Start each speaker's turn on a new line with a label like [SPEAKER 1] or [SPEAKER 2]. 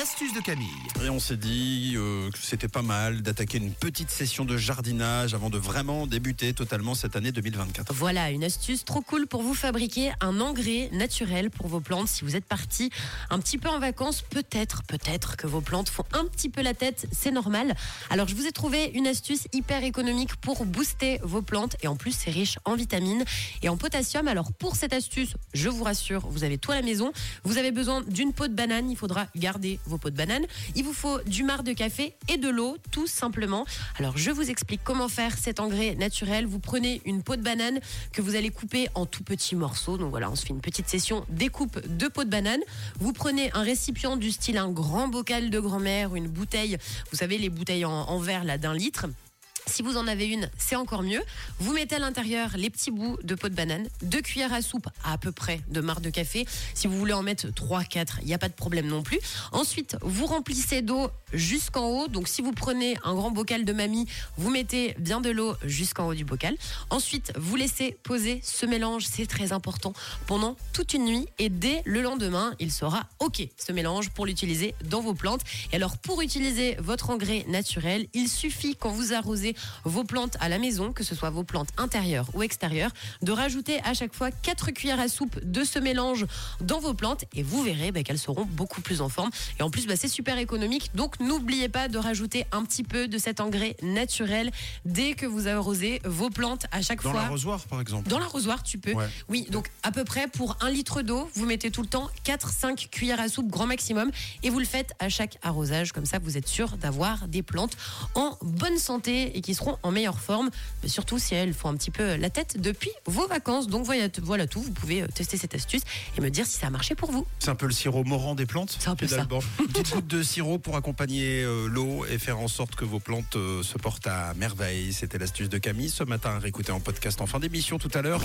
[SPEAKER 1] l'astuce de Camille.
[SPEAKER 2] Et on s'est dit euh, que c'était pas mal d'attaquer une petite session de jardinage avant de vraiment débuter totalement cette année 2024.
[SPEAKER 3] Voilà, une astuce trop cool pour vous fabriquer un engrais naturel pour vos plantes. Si vous êtes parti un petit peu en vacances, peut-être, peut-être que vos plantes font un petit peu la tête, c'est normal. Alors je vous ai trouvé une astuce hyper économique pour booster vos plantes et en plus c'est riche en vitamines et en potassium. Alors pour cette astuce, je vous rassure, vous avez tout à la maison. Vous avez besoin d'une peau de banane, il faudra garder vos pots de banane. Il vous faut du marc de café et de l'eau, tout simplement. Alors je vous explique comment faire cet engrais naturel. Vous prenez une peau de banane que vous allez couper en tout petits morceaux. Donc voilà, on se fait une petite session découpe de peau de banane. Vous prenez un récipient du style un grand bocal de grand-mère une bouteille, vous savez les bouteilles en, en verre là d'un litre. Si vous en avez une, c'est encore mieux. Vous mettez à l'intérieur les petits bouts de peau de banane, deux cuillères à soupe à, peu près de marc de café. Si vous voulez en mettre 3, 4, il n'y a pas de problème non plus. Ensuite, vous remplissez d'eau jusqu'en haut. Donc si vous prenez un grand bocal de mamie, vous mettez bien de l'eau jusqu'en haut du bocal. Ensuite, vous laissez poser ce mélange, c'est très important, pendant toute une nuit. Et dès le lendemain, il sera OK, ce mélange, pour l'utiliser dans vos plantes. Et alors, pour utiliser votre engrais naturel, il suffit quand vous arrosez vos plantes à la maison, que ce soit vos plantes intérieures ou extérieures, de rajouter à chaque fois 4 cuillères à soupe de ce mélange dans vos plantes et vous verrez bah, qu'elles seront beaucoup plus en forme. Et en plus, bah, c'est super économique. Donc n'oubliez pas de rajouter un petit peu de cet engrais naturel dès que vous arrosez vos plantes à chaque
[SPEAKER 2] Dans
[SPEAKER 3] fois.
[SPEAKER 2] l'arrosoir, par exemple.
[SPEAKER 3] Dans l'arrosoir, tu peux.
[SPEAKER 2] Ouais.
[SPEAKER 3] Oui, donc à peu près pour un litre d'eau, vous mettez tout le temps 4-5 cuillères à soupe grand maximum et vous le faites à chaque arrosage. Comme ça, vous êtes sûr d'avoir des plantes en bonne santé et qui seront en meilleure forme. Surtout si elles font un petit peu la tête depuis vos vacances. Donc voilà, voilà tout. Vous pouvez euh, tester cette astuce et me dire si ça a marché pour vous.
[SPEAKER 2] C'est un peu le sirop morant des plantes.
[SPEAKER 3] C'est un peu ça.
[SPEAKER 2] Une petite goutte de sirop pour accompagner euh, l'eau et faire en sorte que vos plantes euh, se portent à merveille. C'était l'astuce de Camille ce matin. Réécoutez en podcast en fin d'émission tout à l'heure.